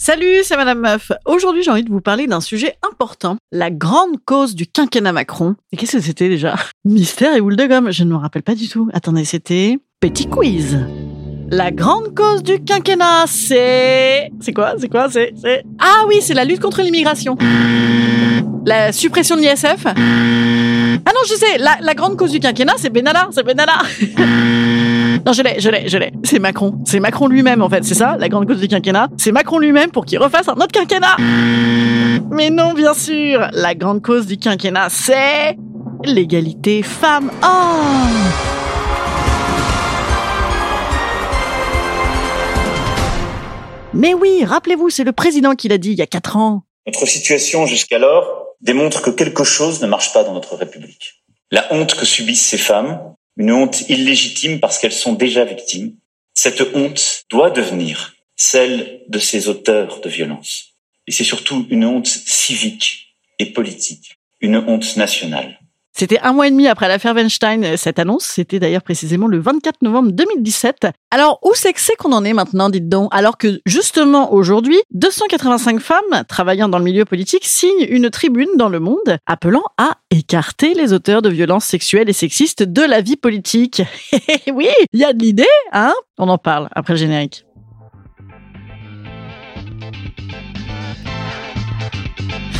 Salut, c'est Madame Meuf. Aujourd'hui, j'ai envie de vous parler d'un sujet important, la grande cause du quinquennat Macron. Et qu'est-ce que c'était déjà? Mystère et boule de gomme, je ne me rappelle pas du tout. Attendez, c'était petit quiz. La grande cause du quinquennat, c'est... C'est quoi? C'est quoi? C'est... Ah oui, c'est la lutte contre l'immigration. La suppression de l'ISF Ah non, je sais, la, la grande cause du quinquennat, c'est Benalla, c'est Benalla Non, je l'ai, je l'ai, je l'ai. C'est Macron. C'est Macron lui-même, en fait. C'est ça, la grande cause du quinquennat. C'est Macron lui-même pour qu'il refasse un autre quinquennat. Mais non, bien sûr. La grande cause du quinquennat, c'est l'égalité femmes-hommes. Mais oui, rappelez-vous, c'est le président qui l'a dit il y a quatre ans. Notre situation jusqu'alors démontre que quelque chose ne marche pas dans notre République. La honte que subissent ces femmes, une honte illégitime parce qu'elles sont déjà victimes, cette honte doit devenir celle de ces auteurs de violence. Et c'est surtout une honte civique et politique, une honte nationale. C'était un mois et demi après l'affaire Weinstein, euh, cette annonce. C'était d'ailleurs précisément le 24 novembre 2017. Alors, où c'est que c'est qu'on en est maintenant, dites donc Alors que, justement, aujourd'hui, 285 femmes travaillant dans le milieu politique signent une tribune dans le monde appelant à écarter les auteurs de violences sexuelles et sexistes de la vie politique? oui, il y a de l'idée, hein? On en parle après le générique.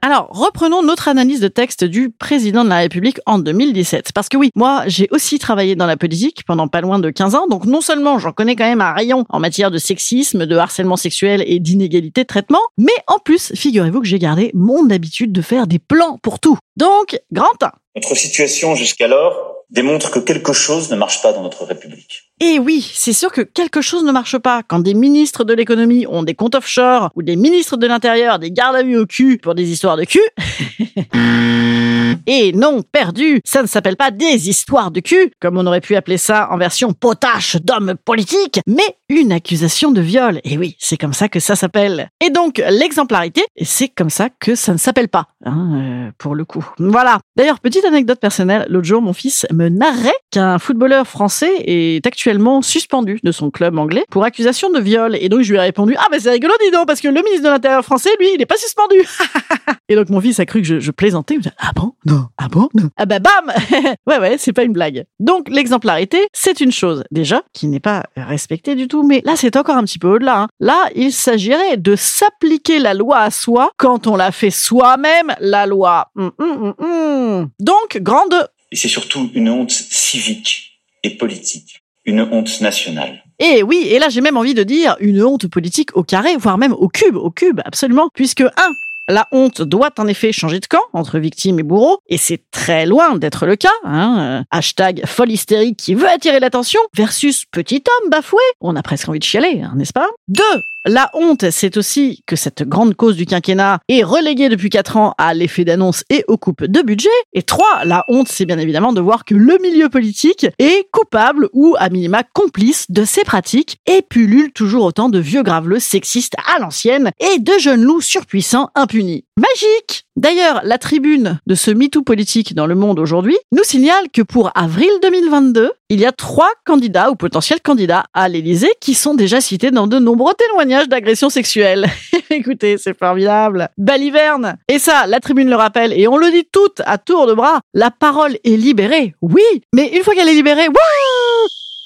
Alors, reprenons notre analyse de texte du président de la République en 2017. Parce que oui, moi, j'ai aussi travaillé dans la politique pendant pas loin de 15 ans, donc non seulement j'en connais quand même un rayon en matière de sexisme, de harcèlement sexuel et d'inégalité de traitement, mais en plus, figurez-vous que j'ai gardé mon habitude de faire des plans pour tout. Donc, grand 1. Notre situation jusqu'alors démontre que quelque chose ne marche pas dans notre République. Et oui, c'est sûr que quelque chose ne marche pas quand des ministres de l'économie ont des comptes offshore ou des ministres de l'intérieur des gardes à vue au cul pour des histoires de cul. Et non, perdu, ça ne s'appelle pas des histoires de cul, comme on aurait pu appeler ça en version potache d'homme politique, mais une accusation de viol. Et oui, c'est comme ça que ça s'appelle. Et donc, l'exemplarité, c'est comme ça que ça ne s'appelle pas, hein, euh, pour le coup. Voilà. D'ailleurs, petite anecdote personnelle, l'autre jour, mon fils me narrait qu'un footballeur français est actuellement suspendu de son club anglais pour accusation de viol. Et donc, je lui ai répondu, ah ben c'est rigolo, dis donc, parce que le ministre de l'Intérieur français, lui, il n'est pas suspendu. Et donc, mon fils a cru que je, plaisantais. Il ah bon? Non. Ah bon? Non. Ah bah bam! ouais, ouais, c'est pas une blague. Donc, l'exemplarité, c'est une chose, déjà, qui n'est pas respectée du tout, mais là, c'est encore un petit peu au-delà. hein. Là, il s'agirait de s'appliquer la loi à soi quand on la fait soi-même, la loi. Hum, hum, hum. Donc, grande Et c'est surtout une honte civique et politique, une honte nationale. Et oui, et là j'ai même envie de dire une honte politique au carré, voire même au cube, au cube, absolument, puisque un, la honte doit en effet changer de camp entre victime et bourreau, et c'est très loin d'être le cas. Hein. Euh, Hashtag folle hystérique qui veut attirer l'attention versus petit homme bafoué. On a presque envie de chialer, hein, n'est-ce pas? Deux, la honte, c'est aussi que cette grande cause du quinquennat est reléguée depuis quatre ans à l'effet d'annonce et aux coupes de budget. Et trois, la honte, c'est bien évidemment de voir que le milieu politique est coupable ou à minima complice de ces pratiques et pullule toujours autant de vieux graveleux sexistes à l'ancienne et de jeunes loups surpuissants impunis. Magique D'ailleurs, la tribune de ce MeToo politique dans le monde aujourd'hui nous signale que pour avril 2022, il y a trois candidats ou potentiels candidats à l'Élysée qui sont déjà cités dans de nombreux témoignages d'agressions sexuelles. Écoutez, c'est formidable. Baliverne. Et ça, la tribune le rappelle et on le dit toutes à tour de bras. La parole est libérée. Oui, mais une fois qu'elle est libérée,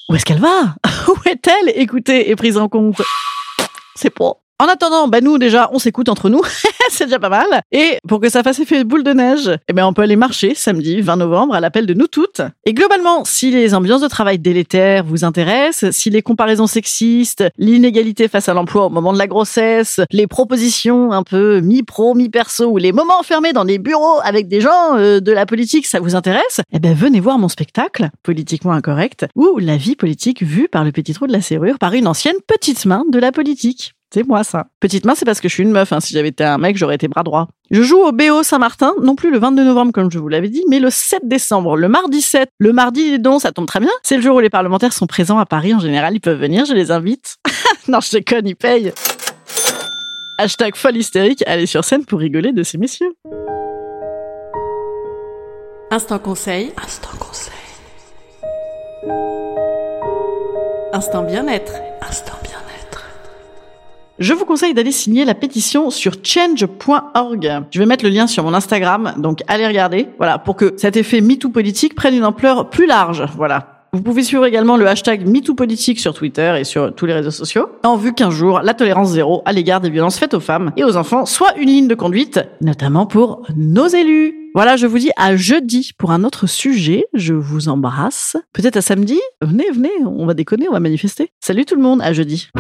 où est-ce qu'elle va? Où est-elle? Écoutée et prise en compte C'est pas. En attendant, bah nous déjà, on s'écoute entre nous, c'est déjà pas mal. Et pour que ça fasse effet boule de neige, eh ben on peut aller marcher samedi 20 novembre à l'appel de nous toutes. Et globalement, si les ambiances de travail délétères vous intéressent, si les comparaisons sexistes, l'inégalité face à l'emploi au moment de la grossesse, les propositions un peu mi-pro, mi-perso ou les moments enfermés dans des bureaux avec des gens euh, de la politique, ça vous intéresse, eh ben venez voir mon spectacle, politiquement incorrect, ou la vie politique vue par le petit trou de la serrure par une ancienne petite main de la politique. C'est moi ça. Petite main, c'est parce que je suis une meuf. Hein. Si j'avais été un mec, j'aurais été bras droit. Je joue au BO Saint-Martin, non plus le 22 novembre comme je vous l'avais dit, mais le 7 décembre, le mardi 7. Le mardi, donc, ça tombe très bien. C'est le jour où les parlementaires sont présents à Paris. En général, ils peuvent venir, je les invite. non, je déconne, ils payent. Hashtag folle hystérique, allez sur scène pour rigoler de ces messieurs. Instant conseil. Instant conseil. Instant bien-être. Instant. Je vous conseille d'aller signer la pétition sur change.org. Je vais mettre le lien sur mon Instagram, donc allez regarder. Voilà, pour que cet effet MeToo politique prenne une ampleur plus large. Voilà. Vous pouvez suivre également le hashtag MeTooPolitique sur Twitter et sur tous les réseaux sociaux, en vue qu'un jour, la tolérance zéro à l'égard des violences faites aux femmes et aux enfants soit une ligne de conduite, notamment pour nos élus. Voilà, je vous dis à jeudi pour un autre sujet. Je vous embrasse. Peut-être à samedi. Venez, venez, on va déconner, on va manifester. Salut tout le monde, à jeudi.